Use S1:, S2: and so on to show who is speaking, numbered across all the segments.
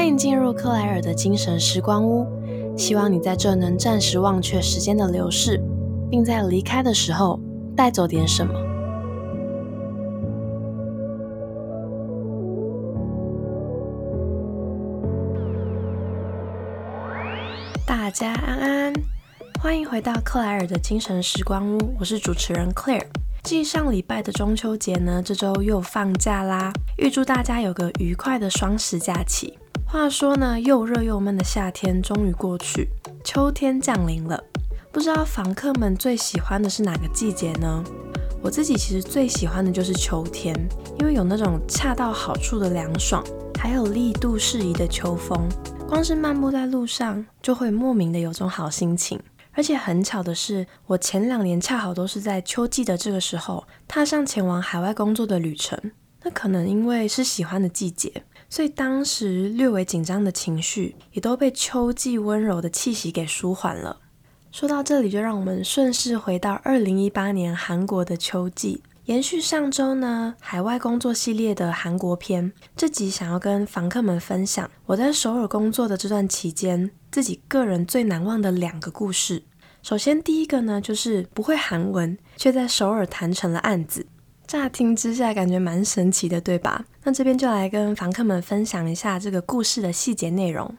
S1: 欢迎进入克莱尔的精神时光屋，希望你在这能暂时忘却时间的流逝，并在离开的时候带走点什么。大家安安，欢迎回到克莱尔的精神时光屋，我是主持人 Claire。继上礼拜的中秋节呢，这周又放假啦，预祝大家有个愉快的双十假期。话说呢，又热又闷的夏天终于过去，秋天降临了。不知道房客们最喜欢的是哪个季节呢？我自己其实最喜欢的就是秋天，因为有那种恰到好处的凉爽，还有力度适宜的秋风。光是漫步在路上，就会莫名的有种好心情。而且很巧的是，我前两年恰好都是在秋季的这个时候踏上前往海外工作的旅程。那可能因为是喜欢的季节。所以当时略微紧张的情绪也都被秋季温柔的气息给舒缓了。说到这里，就让我们顺势回到二零一八年韩国的秋季，延续上周呢海外工作系列的韩国篇。这集想要跟房客们分享我在首尔工作的这段期间，自己个人最难忘的两个故事。首先第一个呢，就是不会韩文，却在首尔谈成了案子。乍听之下感觉蛮神奇的，对吧？那这边就来跟房客们分享一下这个故事的细节内容。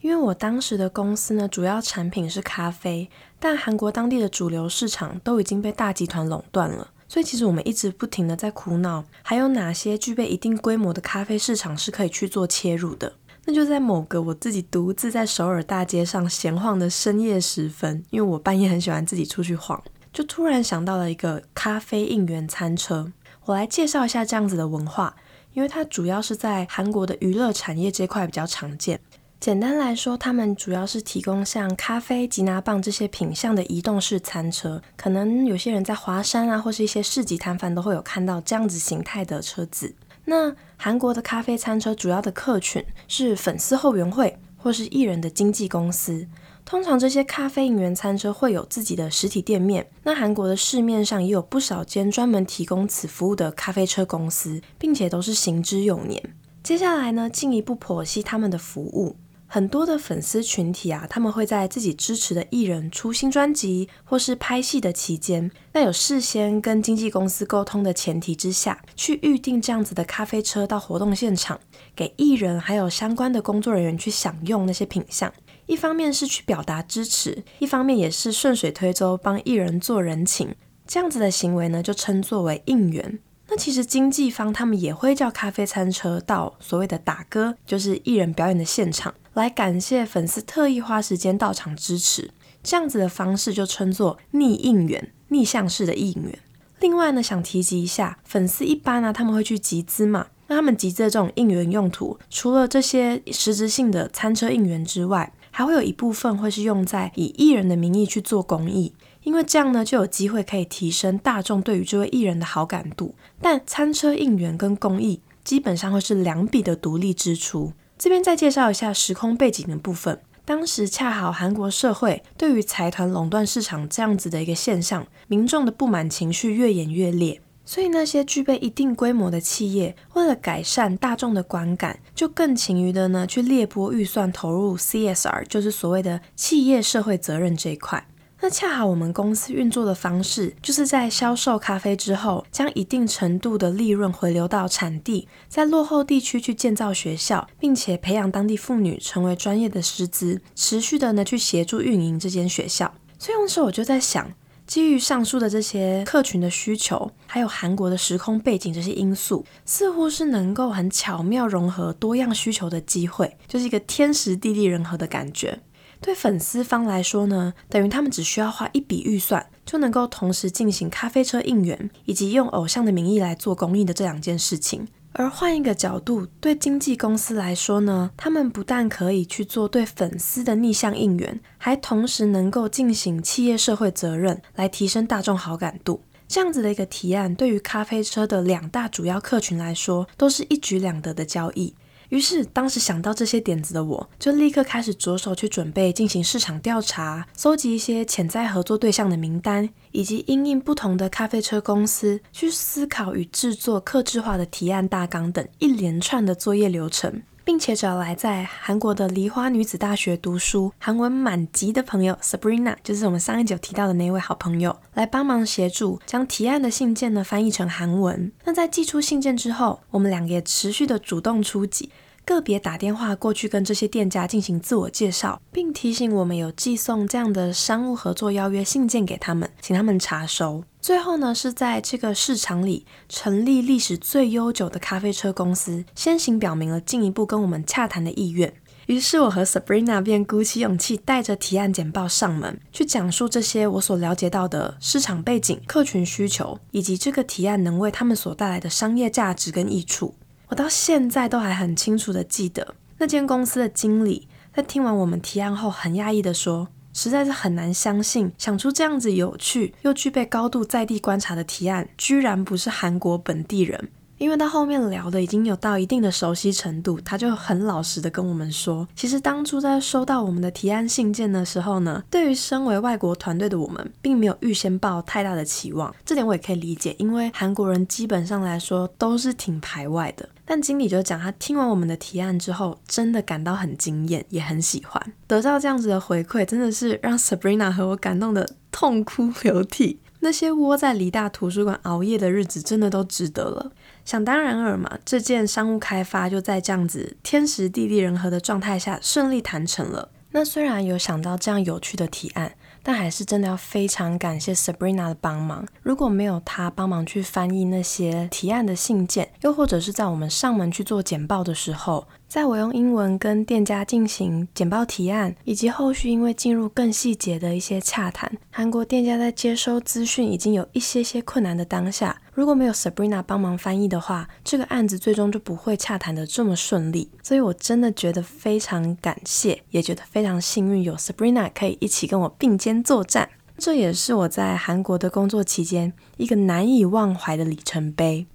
S1: 因为我当时的公司呢，主要产品是咖啡，但韩国当地的主流市场都已经被大集团垄断了，所以其实我们一直不停的在苦恼，还有哪些具备一定规模的咖啡市场是可以去做切入的。那就在某个我自己独自在首尔大街上闲晃的深夜时分，因为我半夜很喜欢自己出去晃。就突然想到了一个咖啡应援餐车，我来介绍一下这样子的文化，因为它主要是在韩国的娱乐产业这块比较常见。简单来说，他们主要是提供像咖啡、吉拿棒这些品相的移动式餐车，可能有些人在华山啊，或是一些市集摊贩都会有看到这样子形态的车子。那韩国的咖啡餐车主要的客群是粉丝后援会或是艺人的经纪公司。通常这些咖啡应援餐车会有自己的实体店面。那韩国的市面上也有不少间专门提供此服务的咖啡车公司，并且都是行之有年。接下来呢，进一步剖析他们的服务。很多的粉丝群体啊，他们会在自己支持的艺人出新专辑或是拍戏的期间，在有事先跟经纪公司沟通的前提之下，去预定这样子的咖啡车到活动现场，给艺人还有相关的工作人员去享用那些品相。一方面是去表达支持，一方面也是顺水推舟帮艺人做人情，这样子的行为呢，就称作为应援。那其实经纪方他们也会叫咖啡餐车到所谓的打歌，就是艺人表演的现场，来感谢粉丝特意花时间到场支持，这样子的方式就称作逆应援，逆向式的应援。另外呢，想提及一下，粉丝一般呢他们会去集资嘛。那他们集资的这种应援用途，除了这些实质性的餐车应援之外，还会有一部分会是用在以艺人的名义去做公益，因为这样呢就有机会可以提升大众对于这位艺人的好感度。但餐车应援跟公益基本上会是两笔的独立支出。这边再介绍一下时空背景的部分，当时恰好韩国社会对于财团垄断市场这样子的一个现象，民众的不满情绪越演越烈。所以那些具备一定规模的企业，为了改善大众的观感，就更勤于的呢去列拨预算投入 CSR，就是所谓的企业社会责任这一块。那恰好我们公司运作的方式，就是在销售咖啡之后，将一定程度的利润回流到产地，在落后地区去建造学校，并且培养当地妇女成为专业的师资，持续的呢去协助运营这间学校。所以那时我就在想。基于上述的这些客群的需求，还有韩国的时空背景这些因素，似乎是能够很巧妙融合多样需求的机会，就是一个天时地利人和的感觉。对粉丝方来说呢，等于他们只需要花一笔预算，就能够同时进行咖啡车应援，以及用偶像的名义来做公益的这两件事情。而换一个角度，对经纪公司来说呢，他们不但可以去做对粉丝的逆向应援，还同时能够进行企业社会责任，来提升大众好感度。这样子的一个提案，对于咖啡车的两大主要客群来说，都是一举两得的交易。于是，当时想到这些点子的我，就立刻开始着手去准备进行市场调查，搜集一些潜在合作对象的名单，以及因应不同的咖啡车公司去思考与制作客制化的提案大纲等一连串的作业流程。并且找来在韩国的梨花女子大学读书、韩文满级的朋友 Sabrina，就是我们上一集提到的那位好朋友，来帮忙协助将提案的信件呢翻译成韩文。那在寄出信件之后，我们两个也持续的主动出击。个别打电话过去跟这些店家进行自我介绍，并提醒我们有寄送这样的商务合作邀约信件给他们，请他们查收。最后呢，是在这个市场里成立历史最悠久的咖啡车公司，先行表明了进一步跟我们洽谈的意愿。于是我和 Sabrina 便鼓起勇气，带着提案简报上门，去讲述这些我所了解到的市场背景、客群需求，以及这个提案能为他们所带来的商业价值跟益处。我到现在都还很清楚的记得，那间公司的经理在听完我们提案后，很讶异的说：“实在是很难相信，想出这样子有趣又具备高度在地观察的提案，居然不是韩国本地人。”因为他后面聊的已经有到一定的熟悉程度，他就很老实的跟我们说，其实当初在收到我们的提案信件的时候呢，对于身为外国团队的我们，并没有预先抱太大的期望，这点我也可以理解，因为韩国人基本上来说都是挺排外的。但经理就讲，他听完我们的提案之后，真的感到很惊艳，也很喜欢，得到这样子的回馈，真的是让 Sabrina 和我感动的痛哭流涕。那些窝在梨大图书馆熬夜的日子，真的都值得了。想当然尔嘛，这件商务开发就在这样子天时地利人和的状态下顺利谈成了。那虽然有想到这样有趣的提案，但还是真的要非常感谢 Sabrina 的帮忙。如果没有她帮忙去翻译那些提案的信件，又或者是在我们上门去做简报的时候，在我用英文跟店家进行简报提案，以及后续因为进入更细节的一些洽谈，韩国店家在接收资讯已经有一些些困难的当下，如果没有 Sabrina 帮忙翻译的话，这个案子最终就不会洽谈的这么顺利。所以我真的觉得非常感谢，也觉得非常幸运有 Sabrina 可以一起跟我并肩作战。这也是我在韩国的工作期间一个难以忘怀的里程碑。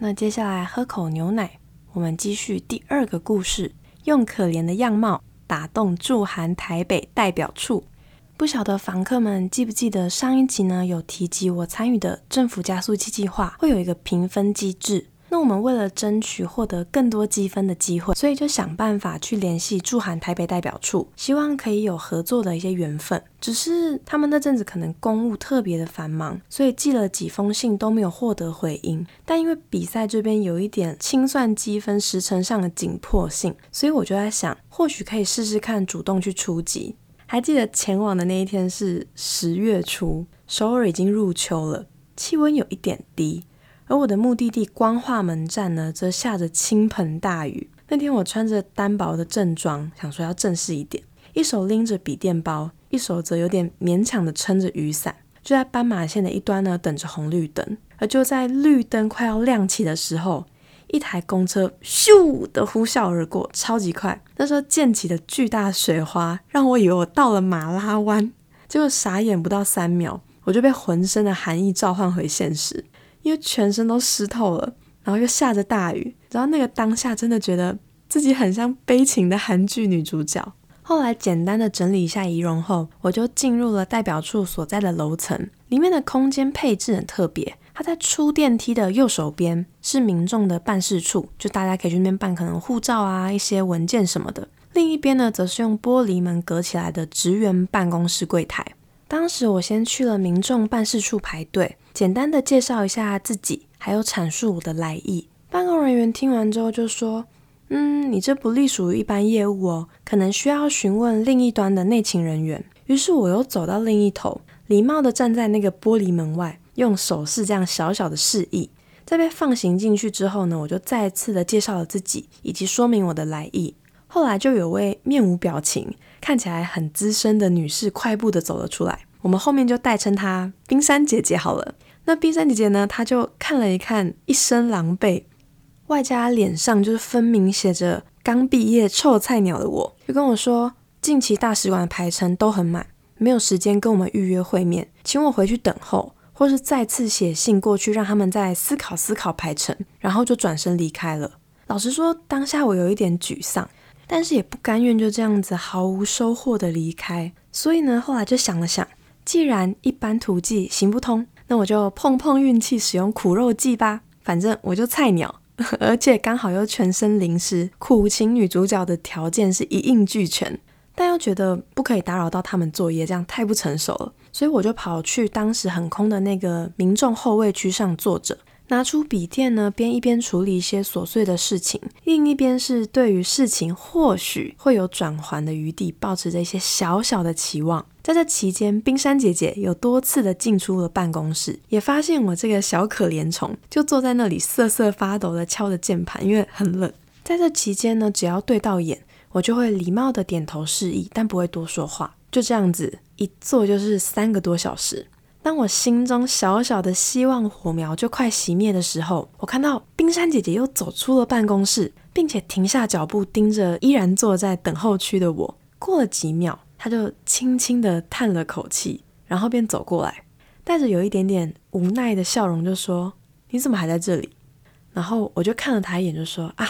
S1: 那接下来喝口牛奶。我们继续第二个故事，用可怜的样貌打动驻韩台北代表处。不晓得房客们记不记得上一集呢？有提及我参与的政府加速器计划会有一个评分机制。那我们为了争取获得更多积分的机会，所以就想办法去联系驻韩台北代表处，希望可以有合作的一些缘分。只是他们那阵子可能公务特别的繁忙，所以寄了几封信都没有获得回应。但因为比赛这边有一点清算积分时程上的紧迫性，所以我就在想，或许可以试试看主动去出击。还记得前往的那一天是十月初，首尔已经入秋了，气温有一点低。而我的目的地光化门站呢，则下着倾盆大雨。那天我穿着单薄的正装，想说要正式一点，一手拎着笔电包，一手则有点勉强的撑着雨伞，就在斑马线的一端呢，等着红绿灯。而就在绿灯快要亮起的时候，一台公车咻的呼啸而过，超级快。那时候溅起的巨大水花，让我以为我到了马拉湾，结果傻眼不到三秒，我就被浑身的寒意召唤回现实。因为全身都湿透了，然后又下着大雨，然后那个当下真的觉得自己很像悲情的韩剧女主角。后来简单的整理一下仪容后，我就进入了代表处所在的楼层。里面的空间配置很特别，它在出电梯的右手边是民众的办事处，就大家可以去那边办可能护照啊、一些文件什么的。另一边呢，则是用玻璃门隔起来的职员办公室柜台。当时我先去了民众办事处排队。简单的介绍一下自己，还有阐述我的来意。办公人员听完之后就说：“嗯，你这不隶属于一般业务哦，可能需要询问另一端的内勤人员。”于是我又走到另一头，礼貌的站在那个玻璃门外，用手势这样小小的示意。在被放行进去之后呢，我就再次的介绍了自己，以及说明我的来意。后来就有位面无表情、看起来很资深的女士快步的走了出来。我们后面就代称她冰山姐姐好了。那冰山姐姐呢？她就看了一看，一身狼狈，外加脸上就是分明写着刚毕业臭菜鸟的我，就跟我说，近期大使馆的排程都很满，没有时间跟我们预约会面，请我回去等候，或是再次写信过去，让他们再思考思考排程，然后就转身离开了。老实说，当下我有一点沮丧，但是也不甘愿就这样子毫无收获的离开，所以呢，后来就想了想。既然一般途径行不通，那我就碰碰运气，使用苦肉计吧。反正我就菜鸟，而且刚好又全身淋湿，苦情女主角的条件是一应俱全，但又觉得不可以打扰到他们作业，这样太不成熟了，所以我就跑去当时很空的那个民众后卫区上坐着。拿出笔电呢，边一边处理一些琐碎的事情，另一边是对于事情或许会有转圜的余地，保持着一些小小的期望。在这期间，冰山姐姐有多次的进出了办公室，也发现我这个小可怜虫就坐在那里瑟瑟发抖的敲着键盘，因为很冷。在这期间呢，只要对到眼，我就会礼貌的点头示意，但不会多说话。就这样子一坐就是三个多小时。当我心中小小的希望火苗就快熄灭的时候，我看到冰山姐姐又走出了办公室，并且停下脚步，盯着依然坐在等候区的我。过了几秒，她就轻轻地叹了口气，然后便走过来，带着有一点点无奈的笑容，就说：“你怎么还在这里？”然后我就看了她一眼，就说：“啊，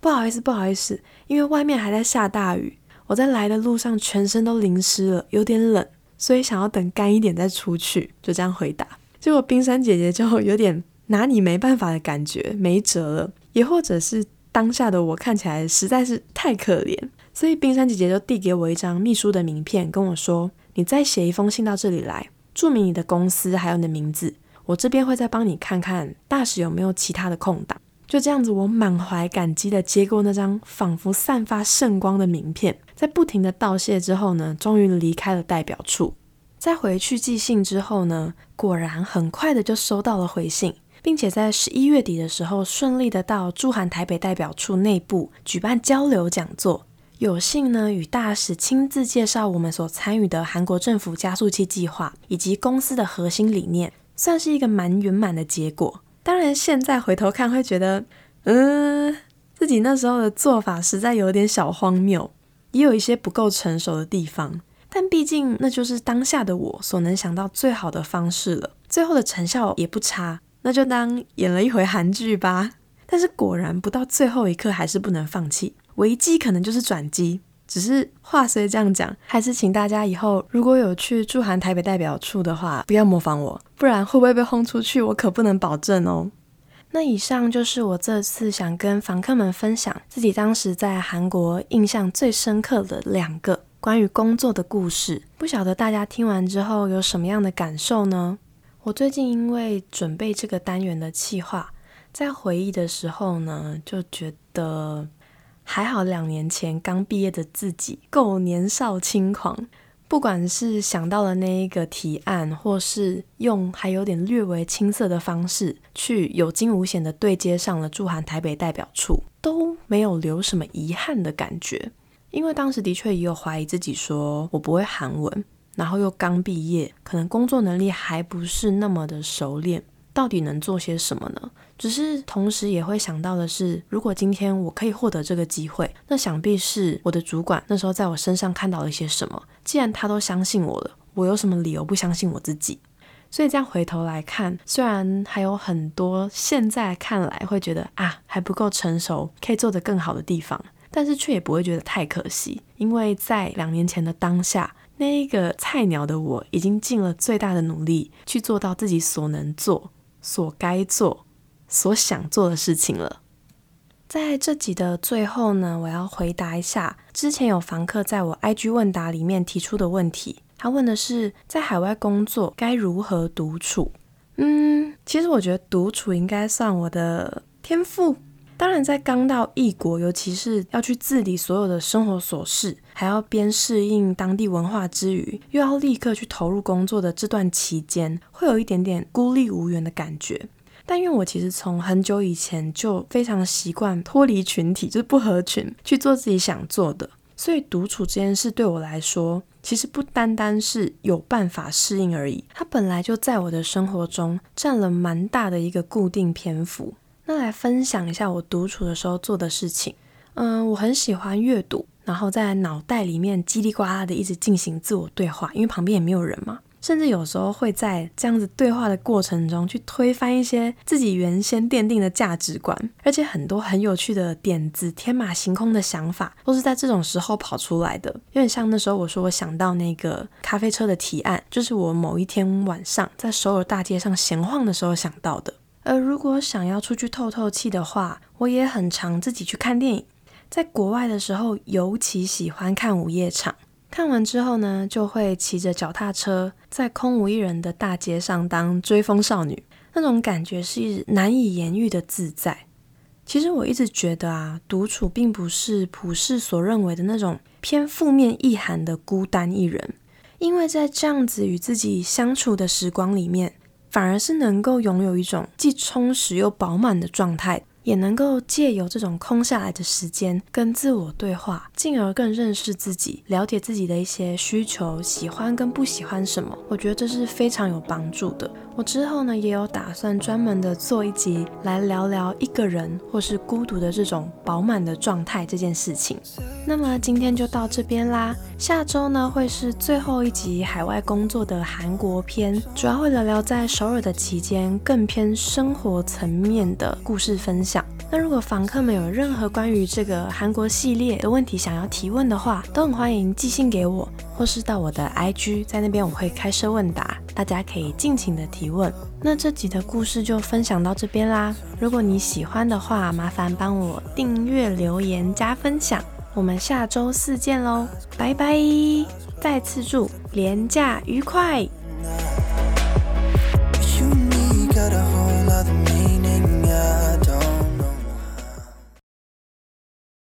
S1: 不好意思，不好意思，因为外面还在下大雨，我在来的路上全身都淋湿了，有点冷。”所以想要等干一点再出去，就这样回答。结果冰山姐姐就有点拿你没办法的感觉，没辙了。也或者是当下的我看起来实在是太可怜，所以冰山姐姐就递给我一张秘书的名片，跟我说：“你再写一封信到这里来，注明你的公司还有你的名字，我这边会再帮你看看大使有没有其他的空档。”就这样子，我满怀感激的接过那张仿佛散发圣光的名片，在不停的道谢之后呢，终于离开了代表处。在回去寄信之后呢，果然很快的就收到了回信，并且在十一月底的时候，顺利的到驻韩台北代表处内部举办交流讲座，有幸呢与大使亲自介绍我们所参与的韩国政府加速器计划以及公司的核心理念，算是一个蛮圆满的结果。当然，现在回头看会觉得，嗯，自己那时候的做法实在有点小荒谬，也有一些不够成熟的地方。但毕竟那就是当下的我所能想到最好的方式了，最后的成效也不差，那就当演了一回韩剧吧。但是果然不到最后一刻还是不能放弃，危机可能就是转机。只是话虽这样讲，还是请大家以后如果有去驻韩台北代表处的话，不要模仿我。不然会不会被轰出去？我可不能保证哦。那以上就是我这次想跟房客们分享自己当时在韩国印象最深刻的两个关于工作的故事。不晓得大家听完之后有什么样的感受呢？我最近因为准备这个单元的企划，在回忆的时候呢，就觉得还好，两年前刚毕业的自己够年少轻狂。不管是想到了那一个提案，或是用还有点略微青涩的方式去有惊无险的对接上了驻韩台北代表处，都没有留什么遗憾的感觉。因为当时的确也有怀疑自己，说我不会韩文，然后又刚毕业，可能工作能力还不是那么的熟练。到底能做些什么呢？只是同时也会想到的是，如果今天我可以获得这个机会，那想必是我的主管那时候在我身上看到了一些什么。既然他都相信我了，我有什么理由不相信我自己？所以这样回头来看，虽然还有很多现在看来会觉得啊还不够成熟，可以做得更好的地方，但是却也不会觉得太可惜，因为在两年前的当下，那一个菜鸟的我已经尽了最大的努力去做到自己所能做。所该做、所想做的事情了。在这集的最后呢，我要回答一下之前有房客在我 IG 问答里面提出的问题。他问的是，在海外工作该如何独处？嗯，其实我觉得独处应该算我的天赋。当然，在刚到异国，尤其是要去自理所有的生活琐事，还要边适应当地文化之余，又要立刻去投入工作的这段期间，会有一点点孤立无援的感觉。但因为我其实从很久以前就非常习惯脱离群体，就是不合群，去做自己想做的，所以独处这件事对我来说，其实不单单是有办法适应而已，它本来就在我的生活中占了蛮大的一个固定篇幅。那来分享一下我独处的时候做的事情。嗯，我很喜欢阅读，然后在脑袋里面叽里呱啦的一直进行自我对话，因为旁边也没有人嘛。甚至有时候会在这样子对话的过程中去推翻一些自己原先奠定的价值观，而且很多很有趣的点子、天马行空的想法都是在这种时候跑出来的。有点像那时候我说我想到那个咖啡车的提案，就是我某一天晚上在首尔大街上闲晃的时候想到的。而如果想要出去透透气的话，我也很常自己去看电影。在国外的时候，尤其喜欢看午夜场。看完之后呢，就会骑着脚踏车在空无一人的大街上当追风少女，那种感觉是难以言喻的自在。其实我一直觉得啊，独处并不是普世所认为的那种偏负面意涵的孤单一人，因为在这样子与自己相处的时光里面，反而是能够拥有一种既充实又饱满的状态。也能够借由这种空下来的时间跟自我对话，进而更认识自己，了解自己的一些需求、喜欢跟不喜欢什么。我觉得这是非常有帮助的。我之后呢也有打算专门的做一集来聊聊一个人或是孤独的这种饱满的状态这件事情。那么今天就到这边啦，下周呢会是最后一集海外工作的韩国篇，主要会聊聊在首尔的期间更偏生活层面的故事分享。那如果房客们有任何关于这个韩国系列的问题想要提问的话，都很欢迎寄信给我，或是到我的 IG，在那边我会开设问答，大家可以尽情的提问。那这集的故事就分享到这边啦。如果你喜欢的话，麻烦帮我订阅、留言、加分享。我们下周四见喽，拜拜！再次祝廉价愉快。